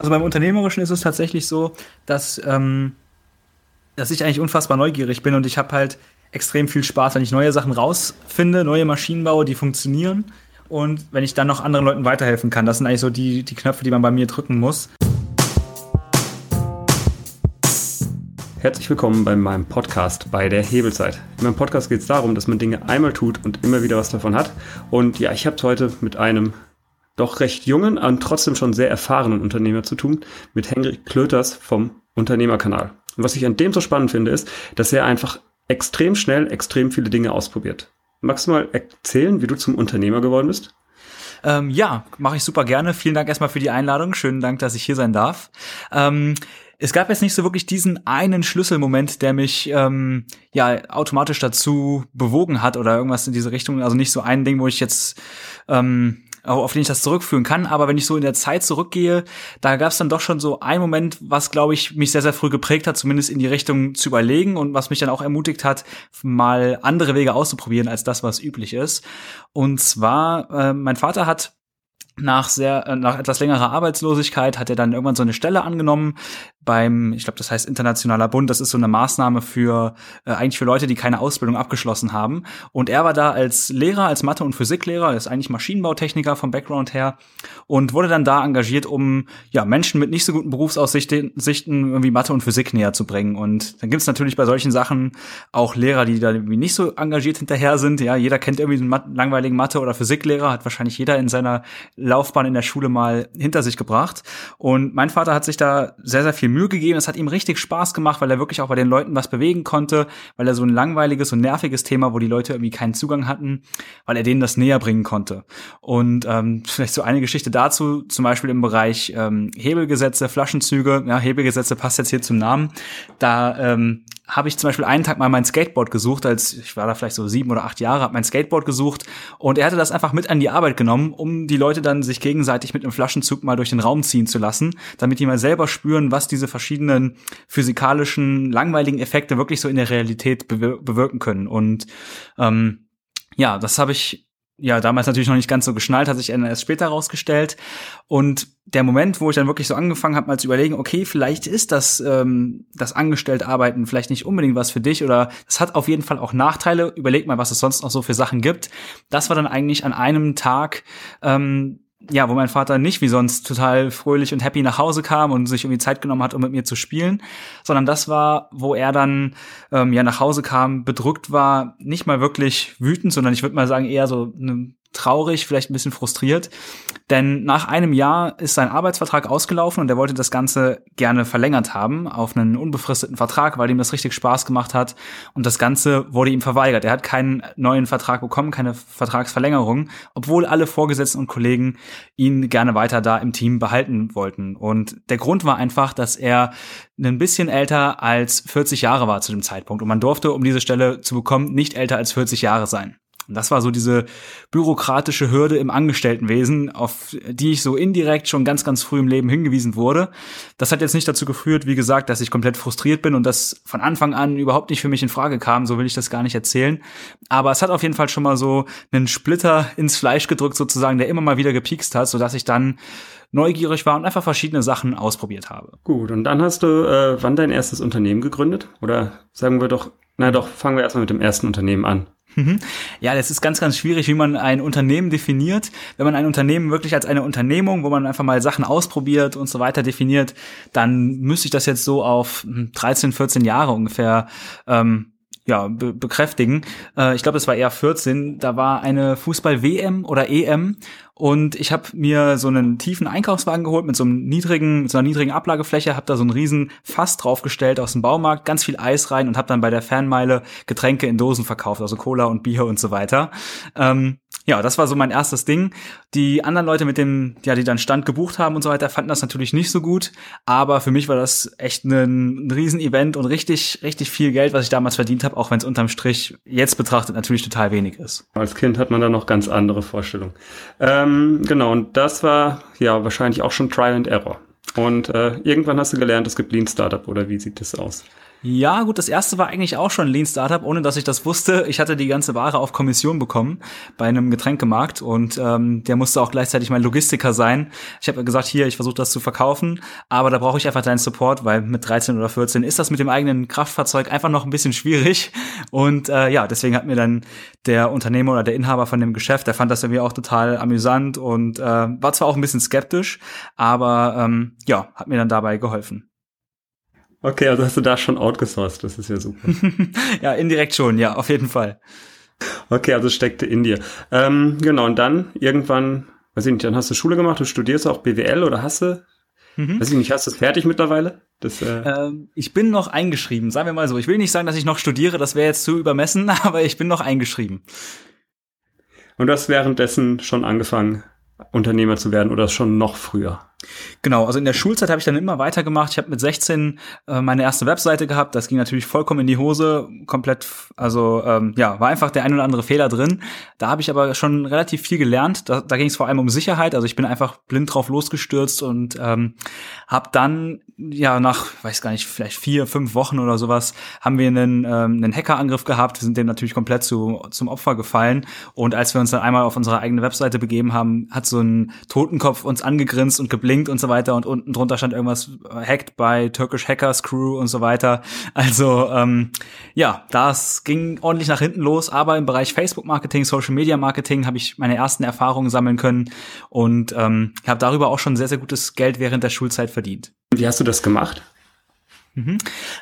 Also beim Unternehmerischen ist es tatsächlich so, dass, ähm, dass ich eigentlich unfassbar neugierig bin und ich habe halt extrem viel Spaß, wenn ich neue Sachen rausfinde, neue Maschinen baue, die funktionieren und wenn ich dann noch anderen Leuten weiterhelfen kann. Das sind eigentlich so die, die Knöpfe, die man bei mir drücken muss. Herzlich willkommen bei meinem Podcast bei der Hebelzeit. In meinem Podcast geht es darum, dass man Dinge einmal tut und immer wieder was davon hat. Und ja, ich habe es heute mit einem doch recht jungen und trotzdem schon sehr erfahrenen Unternehmer zu tun, mit Henrik Klöters vom Unternehmerkanal. Und was ich an dem so spannend finde, ist, dass er einfach extrem schnell extrem viele Dinge ausprobiert. Magst du mal erzählen, wie du zum Unternehmer geworden bist? Ähm, ja, mache ich super gerne. Vielen Dank erstmal für die Einladung. Schönen Dank, dass ich hier sein darf. Ähm, es gab jetzt nicht so wirklich diesen einen Schlüsselmoment, der mich ähm, ja automatisch dazu bewogen hat oder irgendwas in diese Richtung. Also nicht so ein Ding, wo ich jetzt ähm, auf den ich das zurückführen kann. Aber wenn ich so in der Zeit zurückgehe, da gab es dann doch schon so einen Moment, was, glaube ich, mich sehr, sehr früh geprägt hat, zumindest in die Richtung zu überlegen und was mich dann auch ermutigt hat, mal andere Wege auszuprobieren als das, was üblich ist. Und zwar, äh, mein Vater hat nach sehr äh, nach etwas längerer Arbeitslosigkeit hat er dann irgendwann so eine Stelle angenommen beim ich glaube das heißt internationaler Bund. Das ist so eine Maßnahme für äh, eigentlich für Leute die keine Ausbildung abgeschlossen haben. Und er war da als Lehrer als Mathe und Physiklehrer ist eigentlich Maschinenbautechniker vom Background her und wurde dann da engagiert um ja Menschen mit nicht so guten Berufsaussichten irgendwie Mathe und Physik näher zu bringen. Und dann gibt's natürlich bei solchen Sachen auch Lehrer die da irgendwie nicht so engagiert hinterher sind. Ja jeder kennt irgendwie einen langweiligen Mathe oder Physiklehrer hat wahrscheinlich jeder in seiner Laufbahn in der Schule mal hinter sich gebracht. Und mein Vater hat sich da sehr, sehr viel Mühe gegeben. Es hat ihm richtig Spaß gemacht, weil er wirklich auch bei den Leuten was bewegen konnte, weil er so ein langweiliges und nerviges Thema, wo die Leute irgendwie keinen Zugang hatten, weil er denen das näher bringen konnte. Und ähm, vielleicht so eine Geschichte dazu, zum Beispiel im Bereich ähm, Hebelgesetze, Flaschenzüge. Ja, Hebelgesetze passt jetzt hier zum Namen. Da ähm, habe ich zum Beispiel einen Tag mal mein Skateboard gesucht, als ich war da vielleicht so sieben oder acht Jahre, habe mein Skateboard gesucht und er hatte das einfach mit an die Arbeit genommen, um die Leute dann sich gegenseitig mit einem Flaschenzug mal durch den Raum ziehen zu lassen, damit die mal selber spüren, was diese verschiedenen physikalischen, langweiligen Effekte wirklich so in der Realität bewirken können. Und ähm, ja, das habe ich ja damals natürlich noch nicht ganz so geschnallt, hat sich erst später rausgestellt. Und der Moment, wo ich dann wirklich so angefangen habe, mal zu überlegen, okay, vielleicht ist das ähm, das Angestellt-Arbeiten vielleicht nicht unbedingt was für dich oder es hat auf jeden Fall auch Nachteile. Überleg mal, was es sonst noch so für Sachen gibt. Das war dann eigentlich an einem Tag ähm, ja, wo mein Vater nicht wie sonst total fröhlich und happy nach Hause kam und sich irgendwie Zeit genommen hat, um mit mir zu spielen, sondern das war, wo er dann ähm, ja nach Hause kam, bedrückt war, nicht mal wirklich wütend, sondern ich würde mal sagen eher so eine traurig, vielleicht ein bisschen frustriert, denn nach einem Jahr ist sein Arbeitsvertrag ausgelaufen und er wollte das Ganze gerne verlängert haben auf einen unbefristeten Vertrag, weil ihm das richtig Spaß gemacht hat und das Ganze wurde ihm verweigert. Er hat keinen neuen Vertrag bekommen, keine Vertragsverlängerung, obwohl alle Vorgesetzten und Kollegen ihn gerne weiter da im Team behalten wollten. Und der Grund war einfach, dass er ein bisschen älter als 40 Jahre war zu dem Zeitpunkt und man durfte, um diese Stelle zu bekommen, nicht älter als 40 Jahre sein. Und das war so diese bürokratische Hürde im Angestelltenwesen, auf die ich so indirekt schon ganz, ganz früh im Leben hingewiesen wurde. Das hat jetzt nicht dazu geführt, wie gesagt, dass ich komplett frustriert bin und das von Anfang an überhaupt nicht für mich in Frage kam. So will ich das gar nicht erzählen. Aber es hat auf jeden Fall schon mal so einen Splitter ins Fleisch gedrückt sozusagen, der immer mal wieder gepiekst hat, sodass ich dann neugierig war und einfach verschiedene Sachen ausprobiert habe. Gut, und dann hast du äh, wann dein erstes Unternehmen gegründet? Oder sagen wir doch, na doch, fangen wir erstmal mit dem ersten Unternehmen an. Mhm. Ja, das ist ganz, ganz schwierig, wie man ein Unternehmen definiert. Wenn man ein Unternehmen wirklich als eine Unternehmung, wo man einfach mal Sachen ausprobiert und so weiter definiert, dann müsste ich das jetzt so auf 13, hm, 14 Jahre ungefähr ähm, ja, be bekräftigen. Äh, ich glaube, es war eher 14. Da war eine Fußball-WM oder EM und ich habe mir so einen tiefen Einkaufswagen geholt mit so einem niedrigen, mit so einer niedrigen Ablagefläche, habe da so einen riesen Fass draufgestellt aus dem Baumarkt, ganz viel Eis rein und habe dann bei der Fanmeile Getränke in Dosen verkauft, also Cola und Bier und so weiter. Ähm, ja, das war so mein erstes Ding. Die anderen Leute mit dem, ja, die dann Stand gebucht haben und so weiter, fanden das natürlich nicht so gut. Aber für mich war das echt ein, ein Riesen-Event und richtig, richtig viel Geld, was ich damals verdient habe, auch wenn es unterm Strich jetzt betrachtet natürlich total wenig ist. Als Kind hat man da noch ganz andere Vorstellungen. Ähm, genau, und das war ja wahrscheinlich auch schon Trial and Error. Und äh, irgendwann hast du gelernt, es gibt Lean Startup oder wie sieht das aus? Ja, gut, das erste war eigentlich auch schon Lean Startup, ohne dass ich das wusste. Ich hatte die ganze Ware auf Kommission bekommen bei einem Getränkemarkt und ähm, der musste auch gleichzeitig mein Logistiker sein. Ich habe gesagt, hier, ich versuche das zu verkaufen, aber da brauche ich einfach deinen Support, weil mit 13 oder 14 ist das mit dem eigenen Kraftfahrzeug einfach noch ein bisschen schwierig. Und äh, ja, deswegen hat mir dann der Unternehmer oder der Inhaber von dem Geschäft, der fand das irgendwie auch total amüsant und äh, war zwar auch ein bisschen skeptisch, aber ähm, ja, hat mir dann dabei geholfen. Okay, also hast du da schon outgesourced, das ist ja super. ja, indirekt schon, ja, auf jeden Fall. Okay, also steckte in dir. Ähm, genau, und dann irgendwann, weiß ich nicht, dann hast du Schule gemacht, du studierst auch BWL oder hast du? Mhm. Weiß ich nicht, hast du es fertig mittlerweile? Das, äh ähm, ich bin noch eingeschrieben, sagen wir mal so. Ich will nicht sagen, dass ich noch studiere, das wäre jetzt zu übermessen, aber ich bin noch eingeschrieben. Und du hast währenddessen schon angefangen, Unternehmer zu werden oder schon noch früher? Genau, also in der Schulzeit habe ich dann immer weitergemacht. Ich habe mit 16 äh, meine erste Webseite gehabt. Das ging natürlich vollkommen in die Hose, komplett, also ähm, ja, war einfach der ein oder andere Fehler drin. Da habe ich aber schon relativ viel gelernt. Da, da ging es vor allem um Sicherheit. Also ich bin einfach blind drauf losgestürzt und ähm, habe dann ja nach, weiß gar nicht, vielleicht vier, fünf Wochen oder sowas, haben wir einen, ähm, einen Hackerangriff gehabt. Wir sind dem natürlich komplett zu, zum Opfer gefallen. Und als wir uns dann einmal auf unsere eigene Webseite begeben haben, hat so ein Totenkopf uns angegrinst und geblinkt Link und so weiter und unten drunter stand irgendwas hacked by Turkish Hackers Crew und so weiter. Also ähm, ja, das ging ordentlich nach hinten los, aber im Bereich Facebook Marketing, Social Media Marketing habe ich meine ersten Erfahrungen sammeln können und ähm, habe darüber auch schon sehr, sehr gutes Geld während der Schulzeit verdient. Wie hast du das gemacht? Mhm.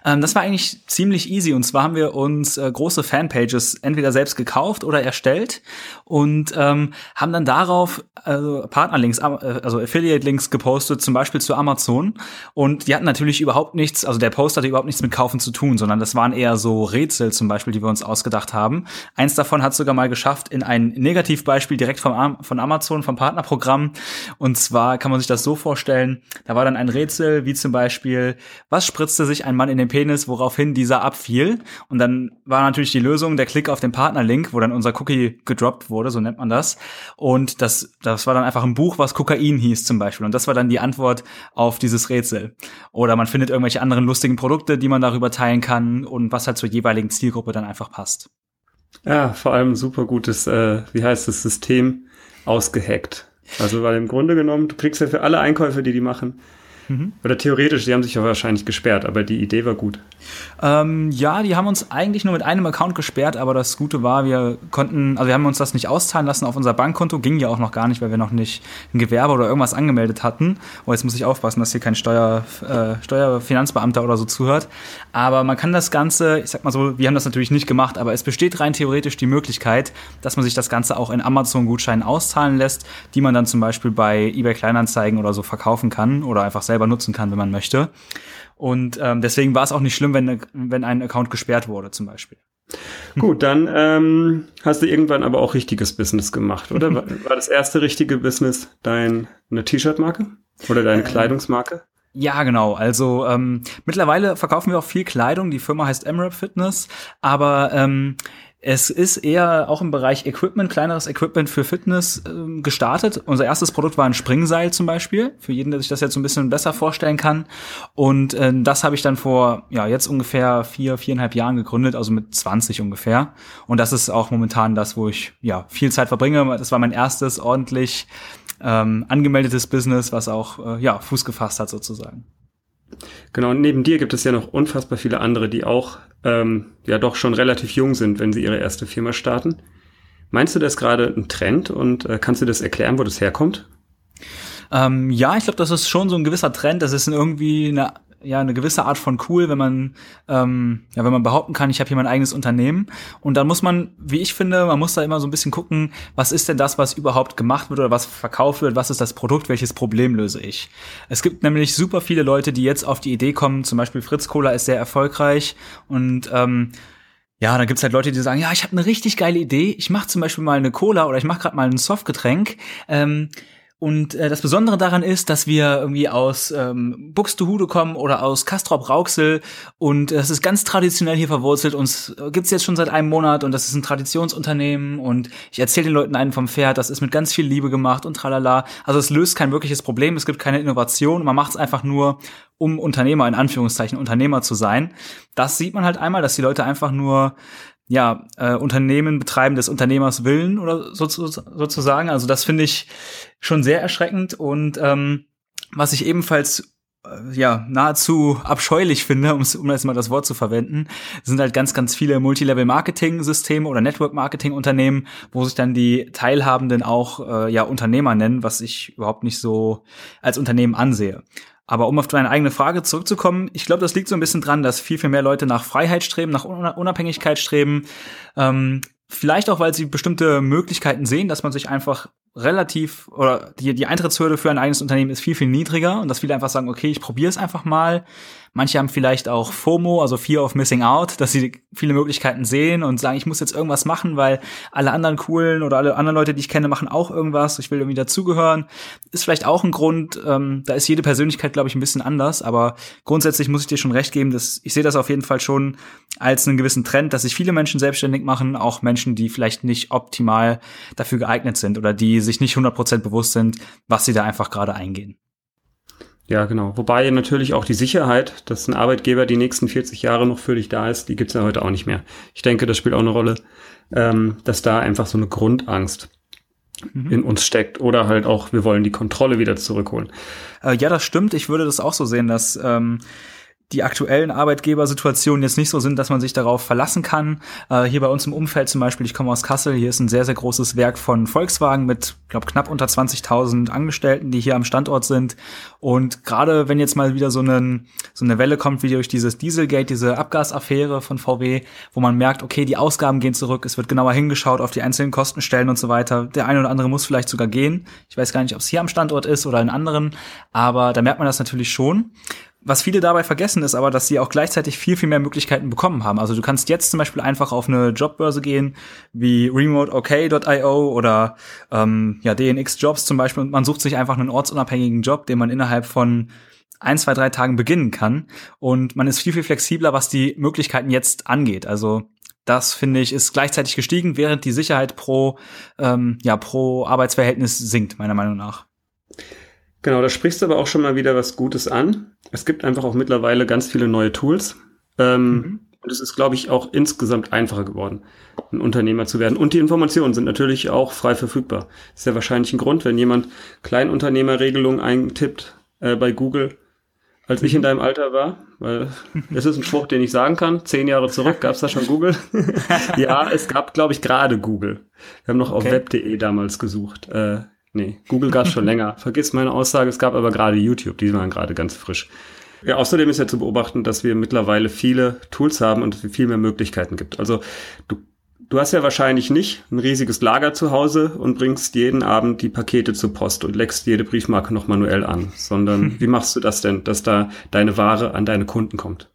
Ähm, das war eigentlich ziemlich easy. Und zwar haben wir uns äh, große Fanpages entweder selbst gekauft oder erstellt und ähm, haben dann darauf also Partnerlinks, äh, also Affiliate-Links gepostet, zum Beispiel zu Amazon. Und die hatten natürlich überhaupt nichts, also der Post hatte überhaupt nichts mit Kaufen zu tun, sondern das waren eher so Rätsel zum Beispiel, die wir uns ausgedacht haben. Eins davon hat sogar mal geschafft in ein Negativbeispiel direkt vom, von Amazon, vom Partnerprogramm. Und zwar kann man sich das so vorstellen, da war dann ein Rätsel, wie zum Beispiel, was spritzt spritzte sich ein Mann in den Penis, woraufhin dieser abfiel. Und dann war natürlich die Lösung der Klick auf den Partnerlink, wo dann unser Cookie gedroppt wurde, so nennt man das. Und das, das war dann einfach ein Buch, was Kokain hieß zum Beispiel. Und das war dann die Antwort auf dieses Rätsel. Oder man findet irgendwelche anderen lustigen Produkte, die man darüber teilen kann und was halt zur jeweiligen Zielgruppe dann einfach passt. Ja, vor allem super gutes, äh, wie heißt das, System ausgehackt. Also, weil im Grunde genommen, du kriegst ja für alle Einkäufe, die die machen, Mhm. Oder theoretisch, die haben sich ja wahrscheinlich gesperrt, aber die Idee war gut. Ähm, ja, die haben uns eigentlich nur mit einem Account gesperrt, aber das Gute war, wir konnten, also wir haben uns das nicht auszahlen lassen auf unser Bankkonto, ging ja auch noch gar nicht, weil wir noch nicht ein Gewerbe oder irgendwas angemeldet hatten. Oh, jetzt muss ich aufpassen, dass hier kein Steuer, äh, Steuerfinanzbeamter oder so zuhört. Aber man kann das Ganze, ich sag mal so, wir haben das natürlich nicht gemacht, aber es besteht rein theoretisch die Möglichkeit, dass man sich das Ganze auch in Amazon-Gutscheinen auszahlen lässt, die man dann zum Beispiel bei eBay Kleinanzeigen oder so verkaufen kann oder einfach selber nutzen kann, wenn man möchte. Und ähm, deswegen war es auch nicht schlimm, wenn, wenn ein Account gesperrt wurde, zum Beispiel. Gut, dann ähm, hast du irgendwann aber auch richtiges Business gemacht, oder? War, war das erste richtige Business dein eine T-Shirt-Marke oder deine ähm, Kleidungsmarke? Ja, genau. Also ähm, mittlerweile verkaufen wir auch viel Kleidung. Die Firma heißt Emerald Fitness, aber ähm, es ist eher auch im Bereich Equipment, kleineres Equipment für Fitness äh, gestartet. Unser erstes Produkt war ein Springseil zum Beispiel, für jeden, der sich das jetzt so ein bisschen besser vorstellen kann. Und äh, das habe ich dann vor, ja, jetzt ungefähr vier, viereinhalb Jahren gegründet, also mit 20 ungefähr. Und das ist auch momentan das, wo ich, ja, viel Zeit verbringe. Das war mein erstes ordentlich ähm, angemeldetes Business, was auch, äh, ja, Fuß gefasst hat sozusagen. Genau, und neben dir gibt es ja noch unfassbar viele andere, die auch ähm, ja doch schon relativ jung sind, wenn sie ihre erste Firma starten. Meinst du das gerade ein Trend und äh, kannst du das erklären, wo das herkommt? Ähm, ja, ich glaube, das ist schon so ein gewisser Trend. Das ist irgendwie eine ja eine gewisse Art von cool, wenn man ähm, ja wenn man behaupten kann, ich habe hier mein eigenes Unternehmen. Und dann muss man, wie ich finde, man muss da immer so ein bisschen gucken, was ist denn das, was überhaupt gemacht wird oder was verkauft wird, was ist das Produkt, welches Problem löse ich. Es gibt nämlich super viele Leute, die jetzt auf die Idee kommen, zum Beispiel Fritz Cola ist sehr erfolgreich. Und ähm, ja, da gibt's halt Leute, die sagen, ja, ich habe eine richtig geile Idee, ich mache zum Beispiel mal eine Cola oder ich mache gerade mal ein Softgetränk. Ähm, und äh, das Besondere daran ist, dass wir irgendwie aus ähm, Buxtehude kommen oder aus Kastrop Rauxel und das ist ganz traditionell hier verwurzelt. Uns äh, gibt's jetzt schon seit einem Monat und das ist ein Traditionsunternehmen und ich erzähle den Leuten einen vom Pferd, das ist mit ganz viel Liebe gemacht und tralala. Also es löst kein wirkliches Problem, es gibt keine Innovation, man macht es einfach nur um Unternehmer in Anführungszeichen Unternehmer zu sein. Das sieht man halt einmal, dass die Leute einfach nur ja, äh, Unternehmen betreiben des Unternehmers Willen oder so, so, sozusagen. Also das finde ich schon sehr erschreckend und ähm, was ich ebenfalls äh, ja, nahezu abscheulich finde, um, jetzt mal das Wort zu verwenden, sind halt ganz, ganz viele Multilevel-Marketing-Systeme oder Network-Marketing-Unternehmen, wo sich dann die Teilhabenden auch äh, ja Unternehmer nennen, was ich überhaupt nicht so als Unternehmen ansehe. Aber um auf deine eigene Frage zurückzukommen, ich glaube, das liegt so ein bisschen dran, dass viel, viel mehr Leute nach Freiheit streben, nach Unabhängigkeit streben. Ähm, vielleicht auch, weil sie bestimmte Möglichkeiten sehen, dass man sich einfach relativ oder die, die Eintrittshürde für ein eigenes Unternehmen ist viel, viel niedriger und dass viele einfach sagen, okay, ich probiere es einfach mal Manche haben vielleicht auch FOMO, also Fear of Missing Out, dass sie viele Möglichkeiten sehen und sagen, ich muss jetzt irgendwas machen, weil alle anderen coolen oder alle anderen Leute, die ich kenne, machen auch irgendwas. Ich will irgendwie dazugehören. Ist vielleicht auch ein Grund. Ähm, da ist jede Persönlichkeit, glaube ich, ein bisschen anders. Aber grundsätzlich muss ich dir schon recht geben, dass ich sehe das auf jeden Fall schon als einen gewissen Trend, dass sich viele Menschen selbstständig machen, auch Menschen, die vielleicht nicht optimal dafür geeignet sind oder die sich nicht 100% bewusst sind, was sie da einfach gerade eingehen. Ja, genau. Wobei natürlich auch die Sicherheit, dass ein Arbeitgeber die nächsten 40 Jahre noch für dich da ist, die gibt's ja heute auch nicht mehr. Ich denke, das spielt auch eine Rolle, ähm, dass da einfach so eine Grundangst mhm. in uns steckt oder halt auch, wir wollen die Kontrolle wieder zurückholen. Äh, ja, das stimmt. Ich würde das auch so sehen, dass ähm, die aktuellen Arbeitgebersituationen jetzt nicht so sind, dass man sich darauf verlassen kann. Äh, hier bei uns im Umfeld zum Beispiel, ich komme aus Kassel, hier ist ein sehr, sehr großes Werk von Volkswagen mit, glaube knapp unter 20.000 Angestellten, die hier am Standort sind. Und gerade wenn jetzt mal wieder so, einen, so eine Welle kommt, wie durch dieses Dieselgate, diese Abgasaffäre von VW, wo man merkt, okay, die Ausgaben gehen zurück, es wird genauer hingeschaut auf die einzelnen Kostenstellen und so weiter. Der eine oder andere muss vielleicht sogar gehen. Ich weiß gar nicht, ob es hier am Standort ist oder in anderen, aber da merkt man das natürlich schon. Was viele dabei vergessen ist aber, dass sie auch gleichzeitig viel, viel mehr Möglichkeiten bekommen haben. Also du kannst jetzt zum Beispiel einfach auf eine Jobbörse gehen, wie remoteok.io oder ähm, ja, DNX Jobs zum Beispiel und man sucht sich einfach einen ortsunabhängigen Job, den man innerhalb von ein, zwei, drei Tagen beginnen kann. Und man ist viel, viel flexibler, was die Möglichkeiten jetzt angeht. Also das finde ich ist gleichzeitig gestiegen, während die Sicherheit pro ähm, ja pro Arbeitsverhältnis sinkt meiner Meinung nach. Genau, da sprichst du aber auch schon mal wieder was Gutes an. Es gibt einfach auch mittlerweile ganz viele neue Tools. Ähm, mhm. Und es ist, glaube ich, auch insgesamt einfacher geworden, ein Unternehmer zu werden. Und die Informationen sind natürlich auch frei verfügbar. Das ist ja wahrscheinlich ein Grund, wenn jemand Kleinunternehmerregelungen eintippt äh, bei Google, als ich in mhm. deinem Alter war, weil es ist ein Spruch, den ich sagen kann. Zehn Jahre zurück gab es da schon Google. ja, es gab, glaube ich, gerade Google. Wir haben noch okay. auf web.de damals gesucht. Äh, Nee, Google gab es schon länger. Vergiss meine Aussage, es gab aber gerade YouTube, die waren gerade ganz frisch. Ja, außerdem ist ja zu beobachten, dass wir mittlerweile viele Tools haben und es viel mehr Möglichkeiten gibt. Also du, du hast ja wahrscheinlich nicht ein riesiges Lager zu Hause und bringst jeden Abend die Pakete zur Post und leckst jede Briefmarke noch manuell an, sondern wie machst du das denn, dass da deine Ware an deine Kunden kommt?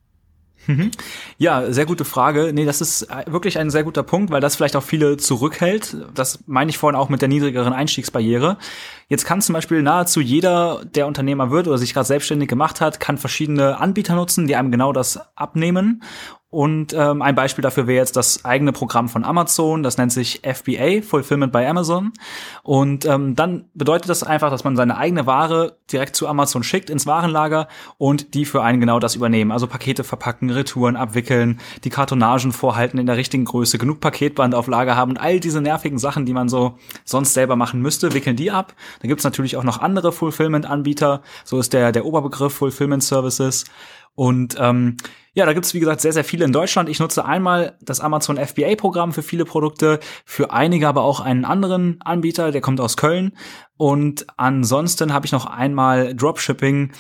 Mhm. Ja, sehr gute Frage. Nee, das ist äh, wirklich ein sehr guter Punkt, weil das vielleicht auch viele zurückhält. Das meine ich vorhin auch mit der niedrigeren Einstiegsbarriere. Jetzt kann zum Beispiel nahezu jeder, der Unternehmer wird oder sich gerade selbstständig gemacht hat, kann verschiedene Anbieter nutzen, die einem genau das abnehmen. Und ähm, ein Beispiel dafür wäre jetzt das eigene Programm von Amazon, das nennt sich FBA, Fulfillment by Amazon. Und ähm, dann bedeutet das einfach, dass man seine eigene Ware direkt zu Amazon schickt ins Warenlager und die für einen genau das übernehmen. Also Pakete verpacken, Retouren abwickeln, die Kartonagen vorhalten in der richtigen Größe, genug Paketband auf Lager haben und all diese nervigen Sachen, die man so sonst selber machen müsste, wickeln die ab. Dann gibt's natürlich auch noch andere Fulfillment-Anbieter. So ist der, der Oberbegriff Fulfillment Services. Und ähm, ja, da gibt's wie gesagt sehr, sehr viele in Deutschland. Ich nutze einmal das Amazon FBA-Programm für viele Produkte, für einige aber auch einen anderen Anbieter, der kommt aus Köln. Und ansonsten habe ich noch einmal Dropshipping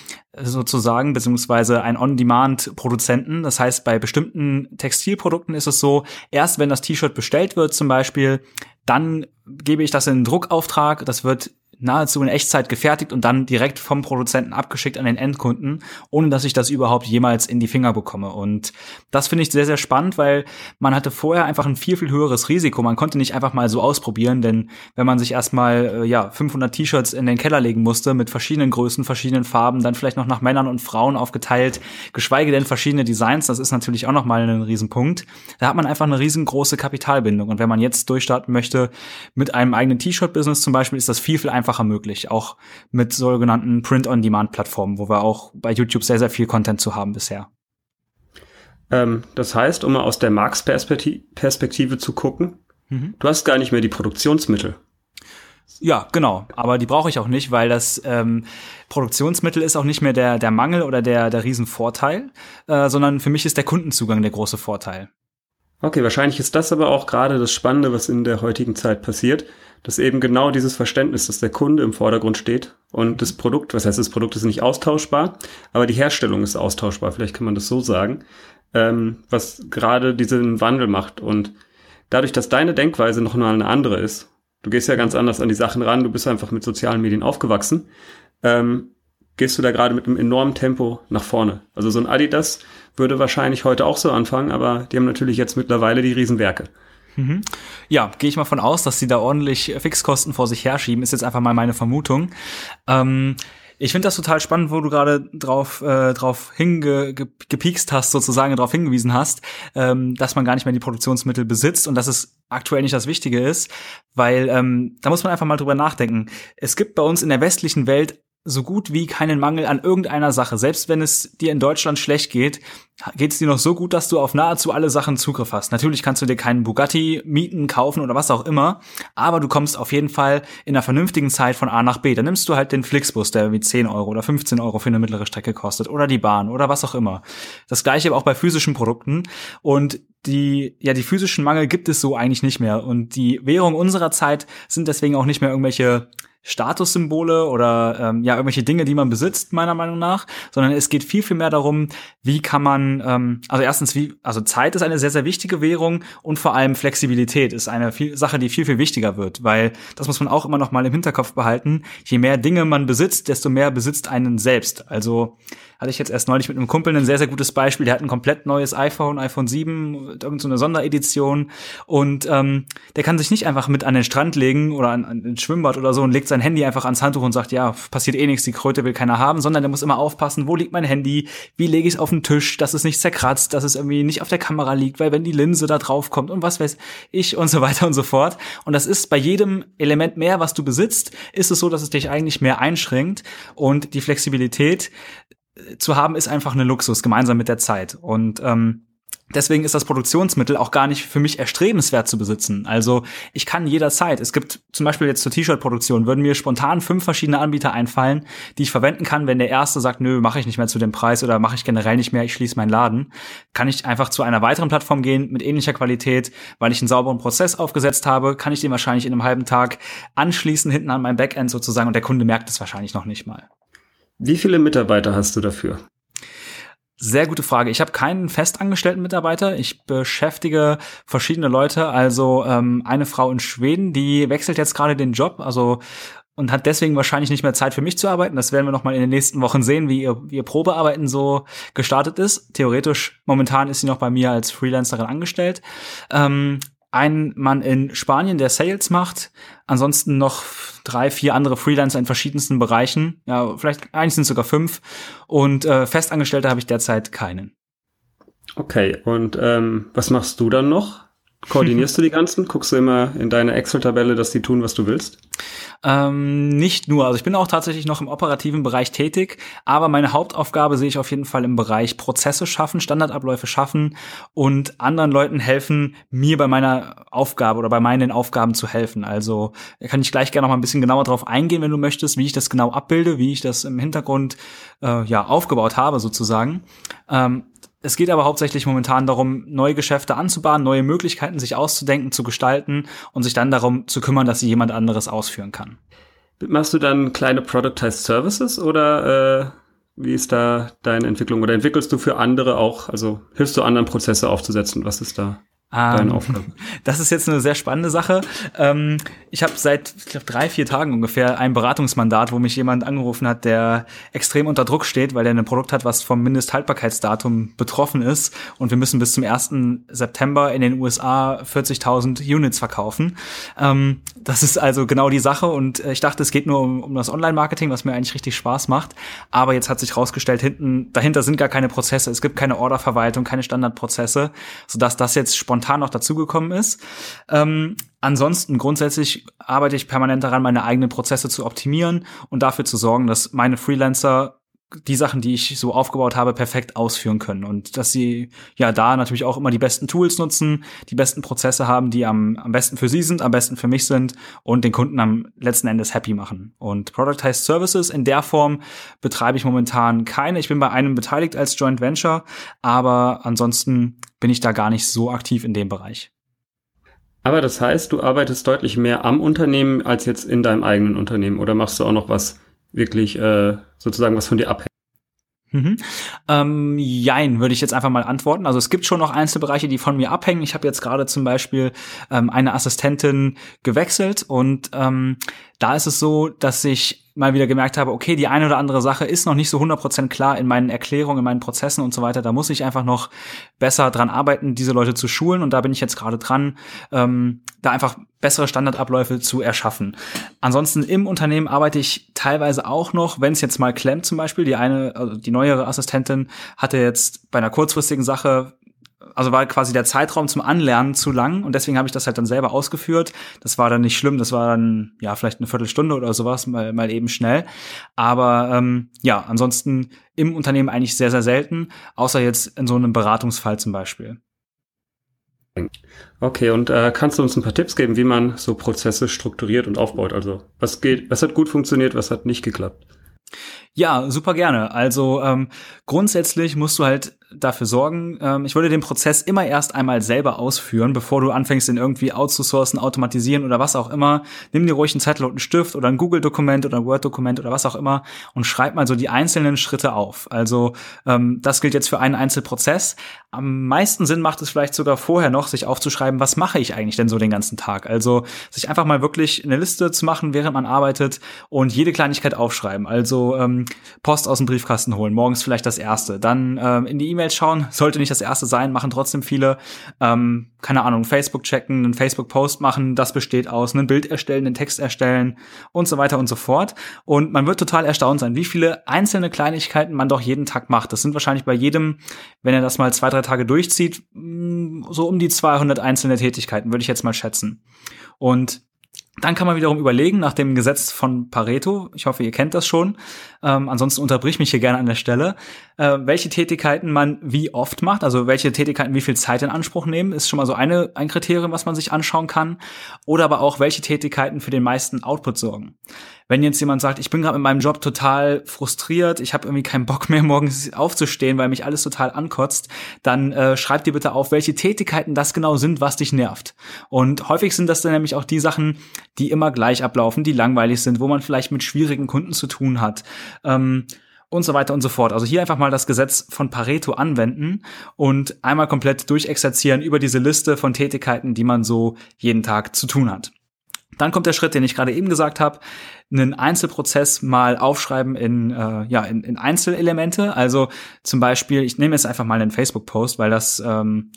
sozusagen, beziehungsweise ein On-Demand-Produzenten. Das heißt, bei bestimmten Textilprodukten ist es so, erst wenn das T-Shirt bestellt wird zum Beispiel, dann gebe ich das in einen Druckauftrag. Das wird nahezu in Echtzeit gefertigt und dann direkt vom Produzenten abgeschickt an den Endkunden, ohne dass ich das überhaupt jemals in die Finger bekomme. Und das finde ich sehr, sehr spannend, weil man hatte vorher einfach ein viel, viel höheres Risiko. Man konnte nicht einfach mal so ausprobieren, denn wenn man sich erstmal, äh, ja, 500 T-Shirts in den Keller legen musste, mit verschiedenen Größen, verschiedenen Farben, dann vielleicht noch nach Männern und Frauen aufgeteilt, geschweige denn verschiedene Designs, das ist natürlich auch nochmal ein Riesenpunkt. Da hat man einfach eine riesengroße Kapitalbindung. Und wenn man jetzt durchstarten möchte mit einem eigenen T-Shirt-Business zum Beispiel, ist das viel, viel einfacher einfacher möglich, auch mit sogenannten Print-on-Demand-Plattformen, wo wir auch bei YouTube sehr, sehr viel Content zu haben bisher. Ähm, das heißt, um mal aus der Marktperspektive zu gucken, mhm. du hast gar nicht mehr die Produktionsmittel. Ja, genau. Aber die brauche ich auch nicht, weil das ähm, Produktionsmittel ist auch nicht mehr der, der Mangel oder der, der Riesenvorteil, äh, sondern für mich ist der Kundenzugang der große Vorteil. Okay, wahrscheinlich ist das aber auch gerade das Spannende, was in der heutigen Zeit passiert, dass eben genau dieses Verständnis, dass der Kunde im Vordergrund steht und das Produkt, was heißt, das Produkt ist nicht austauschbar, aber die Herstellung ist austauschbar, vielleicht kann man das so sagen, ähm, was gerade diesen Wandel macht und dadurch, dass deine Denkweise noch mal eine andere ist, du gehst ja ganz anders an die Sachen ran, du bist einfach mit sozialen Medien aufgewachsen, ähm, gehst du da gerade mit einem enormen Tempo nach vorne. Also so ein Adidas würde wahrscheinlich heute auch so anfangen, aber die haben natürlich jetzt mittlerweile die Riesenwerke. Mhm. Ja, gehe ich mal von aus, dass sie da ordentlich Fixkosten vor sich herschieben, ist jetzt einfach mal meine Vermutung. Ähm, ich finde das total spannend, wo du gerade drauf, äh, drauf hingepiekst hast, sozusagen darauf hingewiesen hast, ähm, dass man gar nicht mehr die Produktionsmittel besitzt und dass es aktuell nicht das Wichtige ist, weil ähm, da muss man einfach mal drüber nachdenken. Es gibt bei uns in der westlichen Welt so gut wie keinen Mangel an irgendeiner Sache. Selbst wenn es dir in Deutschland schlecht geht, geht es dir noch so gut, dass du auf nahezu alle Sachen Zugriff hast. Natürlich kannst du dir keinen Bugatti mieten, kaufen oder was auch immer, aber du kommst auf jeden Fall in einer vernünftigen Zeit von A nach B. Dann nimmst du halt den Flixbus, der irgendwie 10 Euro oder 15 Euro für eine mittlere Strecke kostet oder die Bahn oder was auch immer. Das gleiche aber auch bei physischen Produkten und die, ja, die physischen Mangel gibt es so eigentlich nicht mehr. Und die Währung unserer Zeit sind deswegen auch nicht mehr irgendwelche Statussymbole oder ähm, ja irgendwelche Dinge, die man besitzt, meiner Meinung nach, sondern es geht viel, viel mehr darum, wie kann man, ähm, also erstens, wie, also Zeit ist eine sehr, sehr wichtige Währung und vor allem Flexibilität ist eine viel, Sache, die viel, viel wichtiger wird, weil das muss man auch immer noch mal im Hinterkopf behalten. Je mehr Dinge man besitzt, desto mehr besitzt einen selbst. Also hatte ich jetzt erst neulich mit einem Kumpel ein sehr, sehr gutes Beispiel. Der hat ein komplett neues iPhone, iPhone 7, irgendeine so Sonderedition und ähm, der kann sich nicht einfach mit an den Strand legen oder an, an ein Schwimmbad oder so und legt sein Handy einfach ans Handtuch und sagt, ja, passiert eh nichts, die Kröte will keiner haben, sondern der muss immer aufpassen, wo liegt mein Handy, wie lege ich es auf den Tisch, dass es nicht zerkratzt, dass es irgendwie nicht auf der Kamera liegt, weil wenn die Linse da drauf kommt und was weiß ich und so weiter und so fort. Und das ist bei jedem Element mehr, was du besitzt, ist es so, dass es dich eigentlich mehr einschränkt und die Flexibilität zu haben, ist einfach eine Luxus, gemeinsam mit der Zeit. Und ähm, Deswegen ist das Produktionsmittel auch gar nicht für mich erstrebenswert zu besitzen. Also ich kann jederzeit, es gibt zum Beispiel jetzt zur T-Shirt-Produktion, würden mir spontan fünf verschiedene Anbieter einfallen, die ich verwenden kann, wenn der erste sagt, nö, mache ich nicht mehr zu dem Preis oder mache ich generell nicht mehr, ich schließe meinen Laden, kann ich einfach zu einer weiteren Plattform gehen mit ähnlicher Qualität, weil ich einen sauberen Prozess aufgesetzt habe, kann ich den wahrscheinlich in einem halben Tag anschließen hinten an meinem Backend sozusagen und der Kunde merkt es wahrscheinlich noch nicht mal. Wie viele Mitarbeiter hast du dafür? Sehr gute Frage. Ich habe keinen festangestellten Mitarbeiter. Ich beschäftige verschiedene Leute. Also ähm, eine Frau in Schweden, die wechselt jetzt gerade den Job. Also und hat deswegen wahrscheinlich nicht mehr Zeit für mich zu arbeiten. Das werden wir noch mal in den nächsten Wochen sehen, wie ihr, wie ihr Probearbeiten so gestartet ist. Theoretisch momentan ist sie noch bei mir als Freelancerin angestellt. Ähm, ein Mann in Spanien, der Sales macht, ansonsten noch drei, vier andere Freelancer in verschiedensten Bereichen. Ja, vielleicht eigentlich sind es sogar fünf. Und äh, Festangestellte habe ich derzeit keinen. Okay, und ähm, was machst du dann noch? Koordinierst du die ganzen? Guckst du immer in deine Excel-Tabelle, dass die tun, was du willst? Ähm, nicht nur. Also ich bin auch tatsächlich noch im operativen Bereich tätig, aber meine Hauptaufgabe sehe ich auf jeden Fall im Bereich Prozesse schaffen, Standardabläufe schaffen und anderen Leuten helfen, mir bei meiner Aufgabe oder bei meinen Aufgaben zu helfen. Also kann ich gleich gerne noch mal ein bisschen genauer drauf eingehen, wenn du möchtest, wie ich das genau abbilde, wie ich das im Hintergrund äh, ja aufgebaut habe sozusagen. Ähm, es geht aber hauptsächlich momentan darum, neue Geschäfte anzubahnen, neue Möglichkeiten sich auszudenken, zu gestalten und sich dann darum zu kümmern, dass sie jemand anderes ausführen kann. Machst du dann kleine Productized Services oder äh, wie ist da deine Entwicklung? Oder entwickelst du für andere auch, also hilfst du anderen Prozesse aufzusetzen? Was ist da? Deine ähm, Aufgabe. Das ist jetzt eine sehr spannende Sache. Ähm, ich habe seit, ich glaube, drei, vier Tagen ungefähr ein Beratungsmandat, wo mich jemand angerufen hat, der extrem unter Druck steht, weil er ein Produkt hat, was vom Mindesthaltbarkeitsdatum betroffen ist. Und wir müssen bis zum 1. September in den USA 40.000 Units verkaufen. Ähm, das ist also genau die Sache. Und ich dachte, es geht nur um, um das Online-Marketing, was mir eigentlich richtig Spaß macht. Aber jetzt hat sich rausgestellt, hinten, dahinter sind gar keine Prozesse. Es gibt keine Orderverwaltung, keine Standardprozesse, sodass das jetzt spontan spontan noch dazugekommen ist. Ähm, ansonsten grundsätzlich arbeite ich permanent daran, meine eigenen Prozesse zu optimieren und dafür zu sorgen, dass meine Freelancer die Sachen, die ich so aufgebaut habe, perfekt ausführen können und dass sie ja da natürlich auch immer die besten Tools nutzen, die besten Prozesse haben, die am, am besten für sie sind, am besten für mich sind und den Kunden am letzten Endes happy machen. Und Productized Services in der Form betreibe ich momentan keine. Ich bin bei einem beteiligt als Joint Venture, aber ansonsten bin ich da gar nicht so aktiv in dem Bereich. Aber das heißt, du arbeitest deutlich mehr am Unternehmen als jetzt in deinem eigenen Unternehmen oder machst du auch noch was wirklich äh, sozusagen was von dir abhängt. Mhm. Ähm, jein, würde ich jetzt einfach mal antworten. Also es gibt schon noch Einzelbereiche, die von mir abhängen. Ich habe jetzt gerade zum Beispiel ähm, eine Assistentin gewechselt und ähm, da ist es so, dass ich mal wieder gemerkt habe, okay, die eine oder andere Sache ist noch nicht so 100% klar in meinen Erklärungen, in meinen Prozessen und so weiter. Da muss ich einfach noch besser dran arbeiten, diese Leute zu schulen. Und da bin ich jetzt gerade dran, ähm, da einfach bessere Standardabläufe zu erschaffen. Ansonsten im Unternehmen arbeite ich teilweise auch noch, wenn es jetzt mal klemmt zum Beispiel. Die eine, also die neuere Assistentin hatte jetzt bei einer kurzfristigen Sache also war quasi der Zeitraum zum Anlernen zu lang und deswegen habe ich das halt dann selber ausgeführt. Das war dann nicht schlimm, das war dann ja vielleicht eine Viertelstunde oder sowas, mal, mal eben schnell. Aber ähm, ja, ansonsten im Unternehmen eigentlich sehr, sehr selten, außer jetzt in so einem Beratungsfall zum Beispiel. Okay, und äh, kannst du uns ein paar Tipps geben, wie man so Prozesse strukturiert und aufbaut? Also was geht, was hat gut funktioniert, was hat nicht geklappt? Ja, super gerne. Also ähm, grundsätzlich musst du halt dafür sorgen, ähm, ich würde den Prozess immer erst einmal selber ausführen, bevor du anfängst, ihn irgendwie outzusourcen, automatisieren oder was auch immer. Nimm dir ruhig einen Zettel und einen Stift oder ein Google-Dokument oder ein Word-Dokument oder was auch immer und schreib mal so die einzelnen Schritte auf. Also ähm, das gilt jetzt für einen Einzelprozess. Am meisten Sinn macht es vielleicht sogar vorher noch, sich aufzuschreiben, was mache ich eigentlich denn so den ganzen Tag? Also sich einfach mal wirklich eine Liste zu machen, während man arbeitet und jede Kleinigkeit aufschreiben. Also ähm, Post aus dem Briefkasten holen, morgens vielleicht das erste, dann ähm, in die E-Mail E-Mails schauen, sollte nicht das erste sein, machen trotzdem viele. Ähm, keine Ahnung, Facebook checken, einen Facebook-Post machen, das besteht aus, ein Bild erstellen, einen Text erstellen und so weiter und so fort. Und man wird total erstaunt sein, wie viele einzelne Kleinigkeiten man doch jeden Tag macht. Das sind wahrscheinlich bei jedem, wenn er das mal zwei, drei Tage durchzieht, mm, so um die 200 einzelne Tätigkeiten, würde ich jetzt mal schätzen. Und dann kann man wiederum überlegen nach dem Gesetz von Pareto, ich hoffe, ihr kennt das schon, ähm, ansonsten unterbrich mich hier gerne an der Stelle, äh, welche Tätigkeiten man wie oft macht, also welche Tätigkeiten wie viel Zeit in Anspruch nehmen, ist schon mal so eine, ein Kriterium, was man sich anschauen kann. Oder aber auch, welche Tätigkeiten für den meisten Output sorgen. Wenn jetzt jemand sagt, ich bin gerade mit meinem Job total frustriert, ich habe irgendwie keinen Bock mehr, morgens aufzustehen, weil mich alles total ankotzt, dann äh, schreib dir bitte auf, welche Tätigkeiten das genau sind, was dich nervt. Und häufig sind das dann nämlich auch die Sachen, die immer gleich ablaufen, die langweilig sind, wo man vielleicht mit schwierigen Kunden zu tun hat. Ähm, und so weiter und so fort. Also hier einfach mal das Gesetz von Pareto anwenden und einmal komplett durchexerzieren über diese Liste von Tätigkeiten, die man so jeden Tag zu tun hat. Dann kommt der Schritt, den ich gerade eben gesagt habe, einen Einzelprozess mal aufschreiben in, äh, ja, in, in Einzelelemente. Also zum Beispiel, ich nehme jetzt einfach mal einen Facebook-Post, weil das ähm,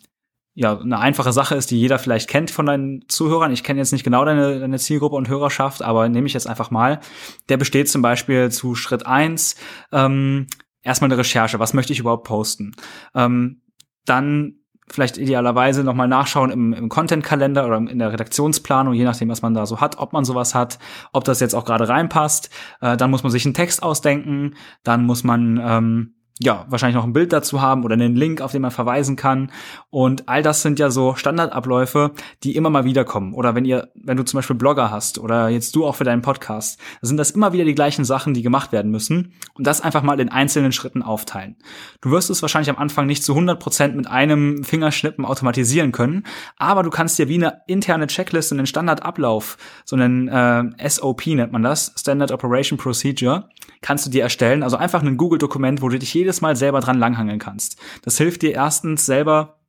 ja eine einfache Sache ist, die jeder vielleicht kennt von deinen Zuhörern. Ich kenne jetzt nicht genau deine, deine Zielgruppe und Hörerschaft, aber nehme ich jetzt einfach mal. Der besteht zum Beispiel zu Schritt eins ähm, erstmal eine Recherche. Was möchte ich überhaupt posten? Ähm, dann vielleicht idealerweise nochmal nachschauen im, im Content-Kalender oder in der Redaktionsplanung, je nachdem, was man da so hat, ob man sowas hat, ob das jetzt auch gerade reinpasst. Äh, dann muss man sich einen Text ausdenken, dann muss man ähm, ja, wahrscheinlich noch ein Bild dazu haben oder einen Link, auf den man verweisen kann. Und all das sind ja so Standardabläufe, die immer mal wieder kommen. Oder wenn ihr, wenn du zum Beispiel Blogger hast oder jetzt du auch für deinen Podcast, sind das immer wieder die gleichen Sachen, die gemacht werden müssen. Und das einfach mal in einzelnen Schritten aufteilen. Du wirst es wahrscheinlich am Anfang nicht zu 100 Prozent mit einem Fingerschnippen automatisieren können, aber du kannst dir wie eine interne Checkliste, einen Standardablauf, so einen äh, SOP nennt man das, Standard Operation Procedure, kannst du dir erstellen. Also einfach ein Google-Dokument, wo du dich jedes Mal selber dran langhangeln kannst. Das hilft dir erstens selber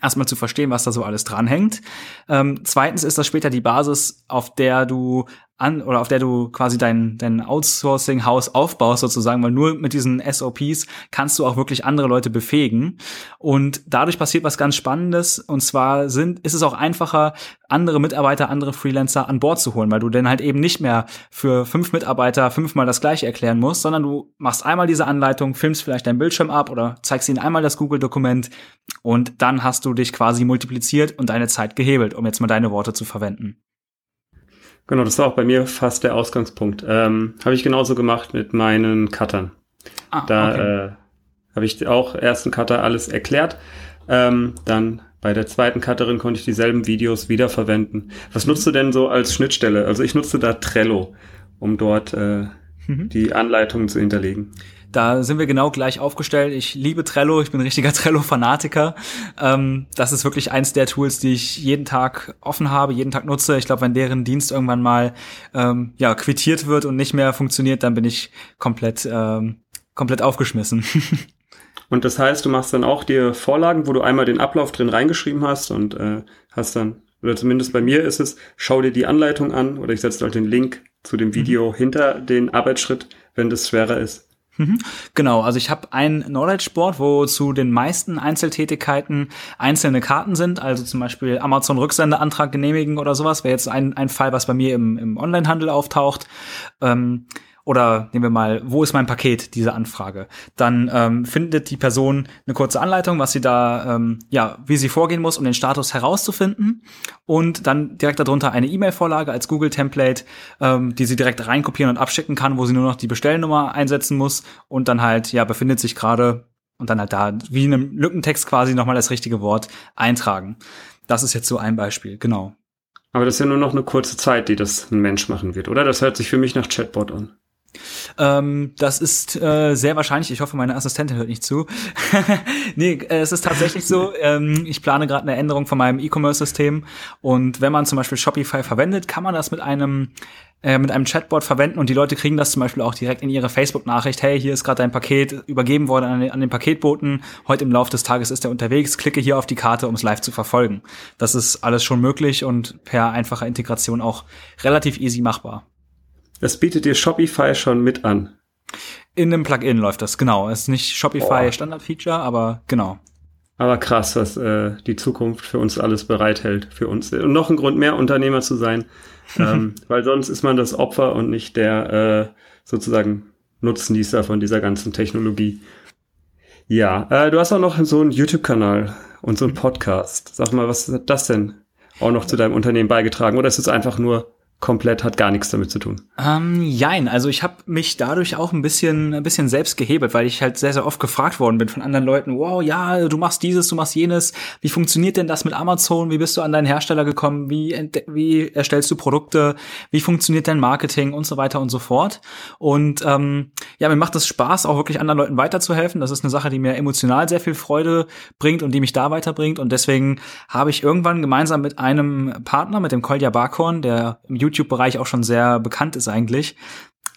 erstmal zu verstehen, was da so alles dranhängt. Ähm, zweitens ist das später die Basis, auf der du an oder auf der du quasi dein, dein Outsourcing-Haus aufbaust sozusagen, weil nur mit diesen SOPs kannst du auch wirklich andere Leute befähigen. Und dadurch passiert was ganz Spannendes. Und zwar sind, ist es auch einfacher, andere Mitarbeiter, andere Freelancer an Bord zu holen, weil du dann halt eben nicht mehr für fünf Mitarbeiter fünfmal das gleiche erklären musst, sondern du machst einmal diese Anleitung, filmst vielleicht deinen Bildschirm ab oder zeigst ihnen einmal das Google-Dokument und dann hast du dich quasi multipliziert und deine Zeit gehebelt, um jetzt mal deine Worte zu verwenden. Genau, das war auch bei mir fast der Ausgangspunkt. Ähm, habe ich genauso gemacht mit meinen Cuttern. Ah, da okay. äh, habe ich auch ersten Cutter alles erklärt. Ähm, dann bei der zweiten Cutterin konnte ich dieselben Videos wiederverwenden. Was nutzt du denn so als Schnittstelle? Also ich nutze da Trello, um dort äh, mhm. die Anleitungen zu hinterlegen. Da sind wir genau gleich aufgestellt. Ich liebe Trello, ich bin ein richtiger Trello-Fanatiker. Ähm, das ist wirklich eins der Tools, die ich jeden Tag offen habe, jeden Tag nutze. Ich glaube, wenn deren Dienst irgendwann mal ähm, ja, quittiert wird und nicht mehr funktioniert, dann bin ich komplett, ähm, komplett aufgeschmissen. und das heißt, du machst dann auch dir Vorlagen, wo du einmal den Ablauf drin reingeschrieben hast und äh, hast dann, oder zumindest bei mir ist es, schau dir die Anleitung an oder ich setze halt den Link zu dem Video mhm. hinter den Arbeitsschritt, wenn das schwerer ist. Mhm. Genau, also ich habe ein Knowledge Board, wo zu den meisten Einzeltätigkeiten einzelne Karten sind, also zum Beispiel Amazon Rücksendeantrag genehmigen oder sowas, wäre jetzt ein, ein Fall, was bei mir im, im Onlinehandel auftaucht. Ähm, oder nehmen wir mal, wo ist mein Paket, diese Anfrage, dann ähm, findet die Person eine kurze Anleitung, was sie da, ähm, ja, wie sie vorgehen muss, um den Status herauszufinden und dann direkt darunter eine E-Mail-Vorlage als Google-Template, ähm, die sie direkt reinkopieren und abschicken kann, wo sie nur noch die Bestellnummer einsetzen muss und dann halt, ja, befindet sich gerade und dann halt da wie in einem Lückentext quasi nochmal das richtige Wort eintragen. Das ist jetzt so ein Beispiel, genau. Aber das ist ja nur noch eine kurze Zeit, die das ein Mensch machen wird, oder? Das hört sich für mich nach Chatbot an. Ähm, das ist äh, sehr wahrscheinlich. Ich hoffe, meine Assistentin hört nicht zu. nee, äh, es ist tatsächlich so. Ähm, ich plane gerade eine Änderung von meinem E-Commerce-System. Und wenn man zum Beispiel Shopify verwendet, kann man das mit einem äh, mit einem Chatbot verwenden und die Leute kriegen das zum Beispiel auch direkt in ihre Facebook-Nachricht. Hey, hier ist gerade dein Paket übergeben worden an den, an den Paketboten. Heute im Laufe des Tages ist er unterwegs. Klicke hier auf die Karte, um es live zu verfolgen. Das ist alles schon möglich und per einfacher Integration auch relativ easy machbar. Das bietet dir Shopify schon mit an. In einem Plugin läuft das, genau. Es ist nicht Shopify Standard-Feature, aber genau. Aber krass, was äh, die Zukunft für uns alles bereithält, für uns. Und noch ein Grund mehr, Unternehmer zu sein. ähm, weil sonst ist man das Opfer und nicht der äh, sozusagen Nutznießer von dieser ganzen Technologie. Ja, äh, du hast auch noch so einen YouTube-Kanal und so einen Podcast. Sag mal, was hat das denn auch noch zu deinem Unternehmen beigetragen? Oder ist es einfach nur komplett hat gar nichts damit zu tun. Ähm, jein, also ich habe mich dadurch auch ein bisschen, ein bisschen selbst gehebelt, weil ich halt sehr, sehr oft gefragt worden bin von anderen Leuten, wow, ja, du machst dieses, du machst jenes, wie funktioniert denn das mit Amazon, wie bist du an deinen Hersteller gekommen, wie, wie erstellst du Produkte, wie funktioniert dein Marketing und so weiter und so fort. Und ähm, ja, mir macht es Spaß, auch wirklich anderen Leuten weiterzuhelfen. Das ist eine Sache, die mir emotional sehr viel Freude bringt und die mich da weiterbringt. Und deswegen habe ich irgendwann gemeinsam mit einem Partner, mit dem Kolja Barkhorn, der im YouTube-Bereich auch schon sehr bekannt ist eigentlich,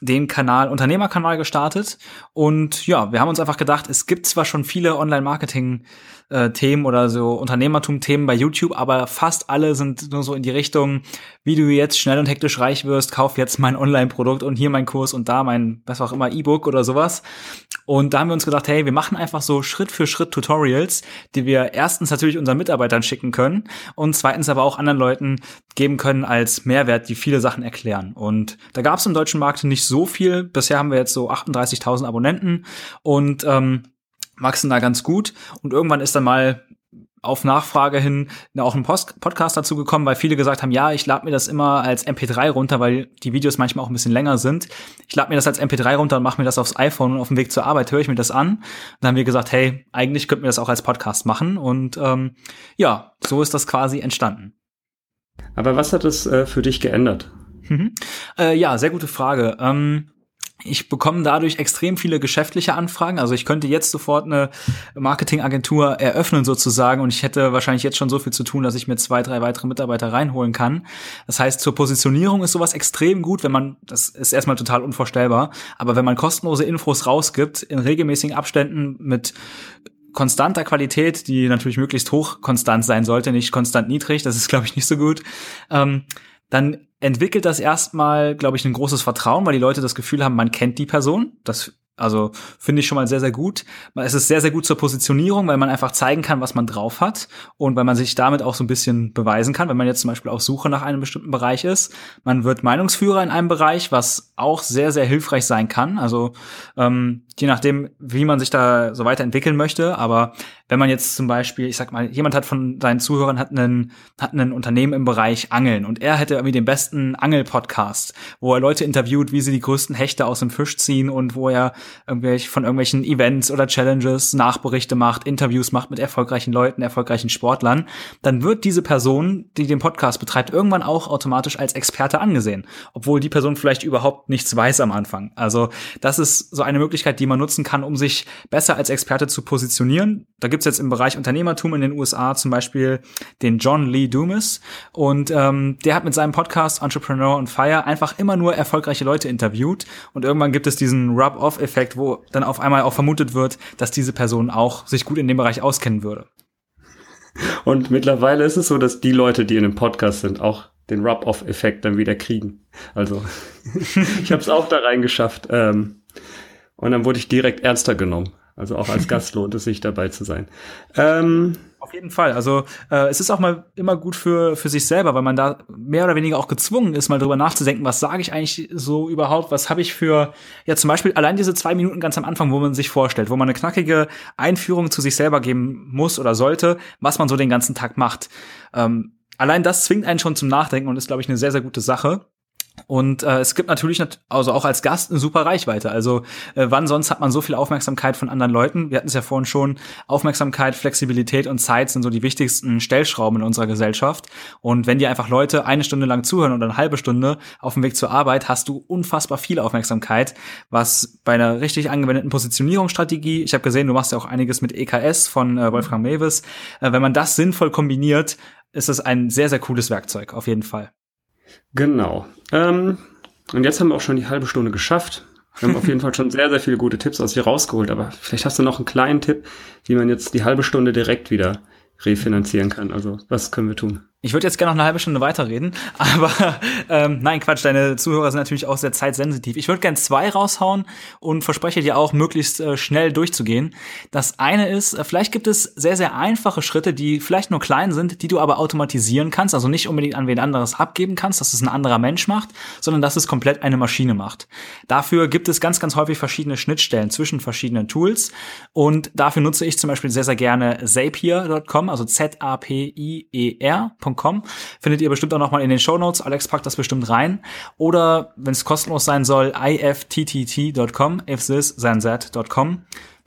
den Kanal Unternehmerkanal gestartet. Und ja, wir haben uns einfach gedacht, es gibt zwar schon viele Online-Marketing äh, Themen oder so Unternehmertum-Themen bei YouTube, aber fast alle sind nur so in die Richtung, wie du jetzt schnell und hektisch reich wirst, kauf jetzt mein Online-Produkt und hier mein Kurs und da mein, was auch immer, E-Book oder sowas. Und da haben wir uns gedacht, hey, wir machen einfach so Schritt für Schritt Tutorials, die wir erstens natürlich unseren Mitarbeitern schicken können und zweitens aber auch anderen Leuten geben können als Mehrwert, die viele Sachen erklären. Und da gab es im deutschen Markt nicht so viel. Bisher haben wir jetzt so 38.000 Abonnenten und ähm, wachsen da ganz gut. Und irgendwann ist dann mal auf Nachfrage hin auch ein Post Podcast dazu gekommen, weil viele gesagt haben, ja, ich lade mir das immer als MP3 runter, weil die Videos manchmal auch ein bisschen länger sind. Ich lade mir das als MP3 runter und mache mir das aufs iPhone und auf dem Weg zur Arbeit höre ich mir das an. Und dann haben wir gesagt, hey, eigentlich könnten wir das auch als Podcast machen. Und ähm, ja, so ist das quasi entstanden. Aber was hat es äh, für dich geändert? Mhm. Äh, ja, sehr gute Frage. Ähm, ich bekomme dadurch extrem viele geschäftliche Anfragen. Also ich könnte jetzt sofort eine Marketingagentur eröffnen sozusagen und ich hätte wahrscheinlich jetzt schon so viel zu tun, dass ich mir zwei, drei weitere Mitarbeiter reinholen kann. Das heißt, zur Positionierung ist sowas extrem gut, wenn man, das ist erstmal total unvorstellbar, aber wenn man kostenlose Infos rausgibt in regelmäßigen Abständen mit konstanter Qualität, die natürlich möglichst hoch konstant sein sollte, nicht konstant niedrig, das ist glaube ich nicht so gut, ähm, dann entwickelt das erstmal, glaube ich, ein großes Vertrauen, weil die Leute das Gefühl haben, man kennt die Person. Das also finde ich schon mal sehr, sehr gut. Es ist sehr, sehr gut zur Positionierung, weil man einfach zeigen kann, was man drauf hat und weil man sich damit auch so ein bisschen beweisen kann, wenn man jetzt zum Beispiel auf Suche nach einem bestimmten Bereich ist. Man wird Meinungsführer in einem Bereich, was auch sehr, sehr hilfreich sein kann. Also ähm, je nachdem, wie man sich da so weiterentwickeln möchte. Aber wenn man jetzt zum Beispiel, ich sag mal, jemand hat von seinen Zuhörern hat einen, hat einen Unternehmen im Bereich Angeln und er hätte irgendwie den besten Angel-Podcast, wo er Leute interviewt, wie sie die größten Hechte aus dem Fisch ziehen und wo er irgendwelche, von irgendwelchen Events oder Challenges Nachberichte macht, Interviews macht mit erfolgreichen Leuten, erfolgreichen Sportlern, dann wird diese Person, die den Podcast betreibt, irgendwann auch automatisch als Experte angesehen, obwohl die Person vielleicht überhaupt nichts weiß am Anfang. Also das ist so eine Möglichkeit, die man nutzen kann, um sich besser als Experte zu positionieren. Da gibt's jetzt im Bereich Unternehmertum in den USA zum Beispiel den John Lee Dumas und ähm, der hat mit seinem Podcast Entrepreneur on Fire einfach immer nur erfolgreiche Leute interviewt und irgendwann gibt es diesen Rub-Off-Effekt, wo dann auf einmal auch vermutet wird, dass diese Person auch sich gut in dem Bereich auskennen würde. Und mittlerweile ist es so, dass die Leute, die in einem Podcast sind, auch den Rub-Off-Effekt dann wieder kriegen. Also ich habe es auch da reingeschafft. Ähm, und dann wurde ich direkt ernster genommen. Also auch als Gast lohnt es sich dabei zu sein. Ähm, Auf jeden Fall. Also äh, es ist auch mal immer gut für, für sich selber, weil man da mehr oder weniger auch gezwungen ist, mal drüber nachzudenken, was sage ich eigentlich so überhaupt, was habe ich für, ja zum Beispiel allein diese zwei Minuten ganz am Anfang, wo man sich vorstellt, wo man eine knackige Einführung zu sich selber geben muss oder sollte, was man so den ganzen Tag macht. Ähm, allein das zwingt einen schon zum Nachdenken und ist, glaube ich, eine sehr, sehr gute Sache. Und äh, es gibt natürlich, also auch als Gast eine super Reichweite. Also äh, wann sonst hat man so viel Aufmerksamkeit von anderen Leuten? Wir hatten es ja vorhin schon, Aufmerksamkeit, Flexibilität und Zeit sind so die wichtigsten Stellschrauben in unserer Gesellschaft. Und wenn dir einfach Leute eine Stunde lang zuhören oder eine halbe Stunde auf dem Weg zur Arbeit, hast du unfassbar viel Aufmerksamkeit, was bei einer richtig angewendeten Positionierungsstrategie, ich habe gesehen, du machst ja auch einiges mit EKS von äh, Wolfgang Mewes, äh, wenn man das sinnvoll kombiniert, ist es ein sehr, sehr cooles Werkzeug, auf jeden Fall. Genau. Ähm, und jetzt haben wir auch schon die halbe Stunde geschafft. Wir haben auf jeden Fall schon sehr, sehr viele gute Tipps aus dir rausgeholt, aber vielleicht hast du noch einen kleinen Tipp, wie man jetzt die halbe Stunde direkt wieder refinanzieren kann. Also was können wir tun? Ich würde jetzt gerne noch eine halbe Stunde weiterreden, aber ähm, nein, Quatsch, deine Zuhörer sind natürlich auch sehr zeitsensitiv. Ich würde gerne zwei raushauen und verspreche dir auch, möglichst äh, schnell durchzugehen. Das eine ist, äh, vielleicht gibt es sehr, sehr einfache Schritte, die vielleicht nur klein sind, die du aber automatisieren kannst, also nicht unbedingt an wen anderes abgeben kannst, dass es ein anderer Mensch macht, sondern dass es komplett eine Maschine macht. Dafür gibt es ganz, ganz häufig verschiedene Schnittstellen zwischen verschiedenen Tools und dafür nutze ich zum Beispiel sehr, sehr gerne Zapier.com, also Z-A-P-I-E-R.com www.alex.com. Findet ihr bestimmt auch noch mal in den Show Notes. Alex packt das bestimmt rein. Oder, wenn es kostenlos sein soll, ifttt.com, if.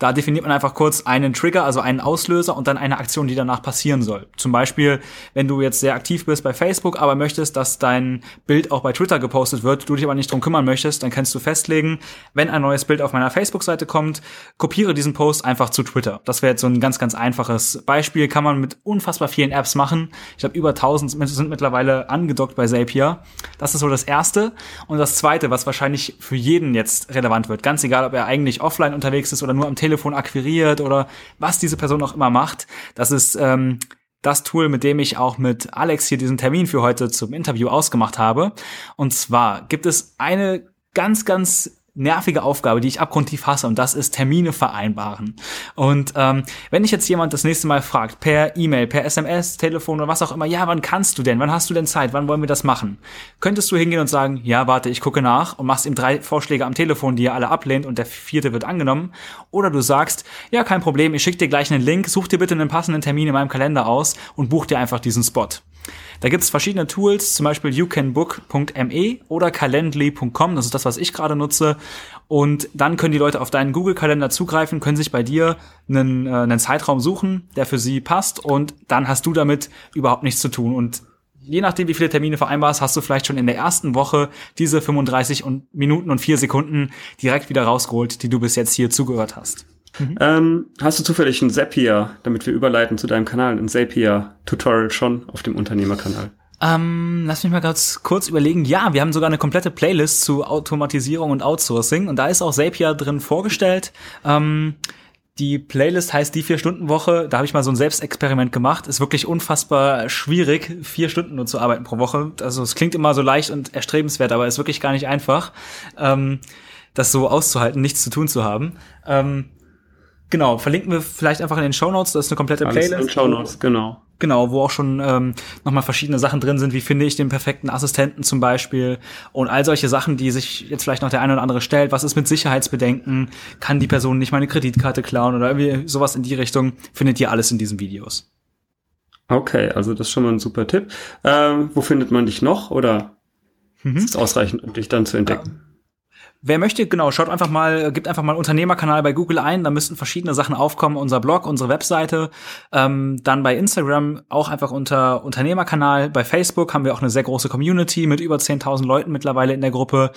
Da definiert man einfach kurz einen Trigger, also einen Auslöser und dann eine Aktion, die danach passieren soll. Zum Beispiel, wenn du jetzt sehr aktiv bist bei Facebook, aber möchtest, dass dein Bild auch bei Twitter gepostet wird, du dich aber nicht drum kümmern möchtest, dann kannst du festlegen, wenn ein neues Bild auf meiner Facebook-Seite kommt, kopiere diesen Post einfach zu Twitter. Das wäre jetzt so ein ganz, ganz einfaches Beispiel. Kann man mit unfassbar vielen Apps machen. Ich glaube, über 1000 sind mittlerweile angedockt bei Zapier. Das ist so das Erste. Und das Zweite, was wahrscheinlich für jeden jetzt relevant wird, ganz egal, ob er eigentlich offline unterwegs ist oder nur am Telefon, Telefon akquiriert oder was diese Person auch immer macht. Das ist ähm, das Tool, mit dem ich auch mit Alex hier diesen Termin für heute zum Interview ausgemacht habe. Und zwar gibt es eine ganz, ganz nervige Aufgabe, die ich abgrundtief hasse, und das ist Termine vereinbaren. Und ähm, wenn ich jetzt jemand das nächste Mal fragt, per E-Mail, per SMS, Telefon oder was auch immer, ja, wann kannst du denn? Wann hast du denn Zeit? Wann wollen wir das machen? Könntest du hingehen und sagen, ja, warte, ich gucke nach und machst ihm drei Vorschläge am Telefon, die er alle ablehnt und der vierte wird angenommen. Oder du sagst, ja, kein Problem, ich schicke dir gleich einen Link, such dir bitte einen passenden Termin in meinem Kalender aus und buch dir einfach diesen Spot. Da gibt es verschiedene Tools, zum Beispiel youcanbook.me oder calendly.com, das ist das, was ich gerade nutze. Und dann können die Leute auf deinen Google-Kalender zugreifen, können sich bei dir einen, äh, einen Zeitraum suchen, der für sie passt und dann hast du damit überhaupt nichts zu tun. Und je nachdem, wie viele Termine vereinbarst, hast du vielleicht schon in der ersten Woche diese 35 und Minuten und vier Sekunden direkt wieder rausgeholt, die du bis jetzt hier zugehört hast. Mhm. Ähm, hast du zufällig ein Zapier, damit wir überleiten zu deinem Kanal, ein Zapier-Tutorial schon auf dem Unternehmerkanal? Ähm, lass mich mal ganz kurz überlegen. Ja, wir haben sogar eine komplette Playlist zu Automatisierung und Outsourcing und da ist auch Zapier drin vorgestellt. Ähm, Die Playlist heißt die Vier-Stunden-Woche. Da habe ich mal so ein Selbstexperiment gemacht. Ist wirklich unfassbar schwierig, vier Stunden nur zu arbeiten pro Woche. Also es klingt immer so leicht und erstrebenswert, aber ist wirklich gar nicht einfach, ähm, das so auszuhalten, nichts zu tun zu haben. Ähm, genau, verlinken wir vielleicht einfach in den Show Notes. Das ist eine komplette Alles Playlist. in den Show Notes, genau. Genau, wo auch schon ähm, nochmal verschiedene Sachen drin sind, wie finde ich den perfekten Assistenten zum Beispiel und all solche Sachen, die sich jetzt vielleicht noch der eine oder andere stellt. Was ist mit Sicherheitsbedenken? Kann die Person nicht meine Kreditkarte klauen oder irgendwie sowas in die Richtung? Findet ihr alles in diesen Videos. Okay, also das ist schon mal ein super Tipp. Ähm, wo findet man dich noch oder mhm. ist es ausreichend, um dich dann zu entdecken? Wer möchte, genau, schaut einfach mal, gibt einfach mal Unternehmerkanal bei Google ein, da müssten verschiedene Sachen aufkommen, unser Blog, unsere Webseite, ähm, dann bei Instagram auch einfach unter Unternehmerkanal, bei Facebook haben wir auch eine sehr große Community mit über 10.000 Leuten mittlerweile in der Gruppe.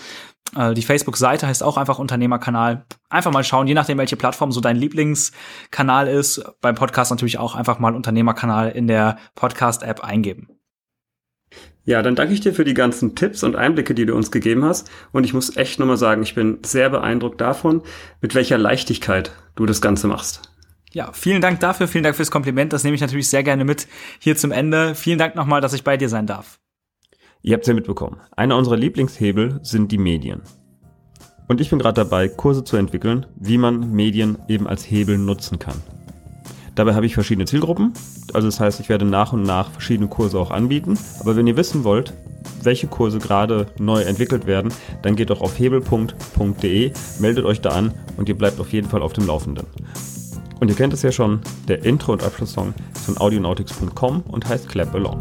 Äh, die Facebook-Seite heißt auch einfach Unternehmerkanal. Einfach mal schauen, je nachdem, welche Plattform so dein Lieblingskanal ist. Beim Podcast natürlich auch einfach mal Unternehmerkanal in der Podcast-App eingeben. Ja, dann danke ich dir für die ganzen Tipps und Einblicke, die du uns gegeben hast. Und ich muss echt nochmal sagen, ich bin sehr beeindruckt davon, mit welcher Leichtigkeit du das Ganze machst. Ja, vielen Dank dafür, vielen Dank fürs Kompliment. Das nehme ich natürlich sehr gerne mit hier zum Ende. Vielen Dank nochmal, dass ich bei dir sein darf. Ihr habt es ja mitbekommen. Einer unserer Lieblingshebel sind die Medien. Und ich bin gerade dabei, Kurse zu entwickeln, wie man Medien eben als Hebel nutzen kann. Dabei habe ich verschiedene Zielgruppen. Also das heißt, ich werde nach und nach verschiedene Kurse auch anbieten. Aber wenn ihr wissen wollt, welche Kurse gerade neu entwickelt werden, dann geht doch auf hebelpunkt.de, meldet euch da an und ihr bleibt auf jeden Fall auf dem Laufenden. Und ihr kennt es ja schon, der Intro- und Abschlusssong ist von audionautics.com und heißt Clap Along.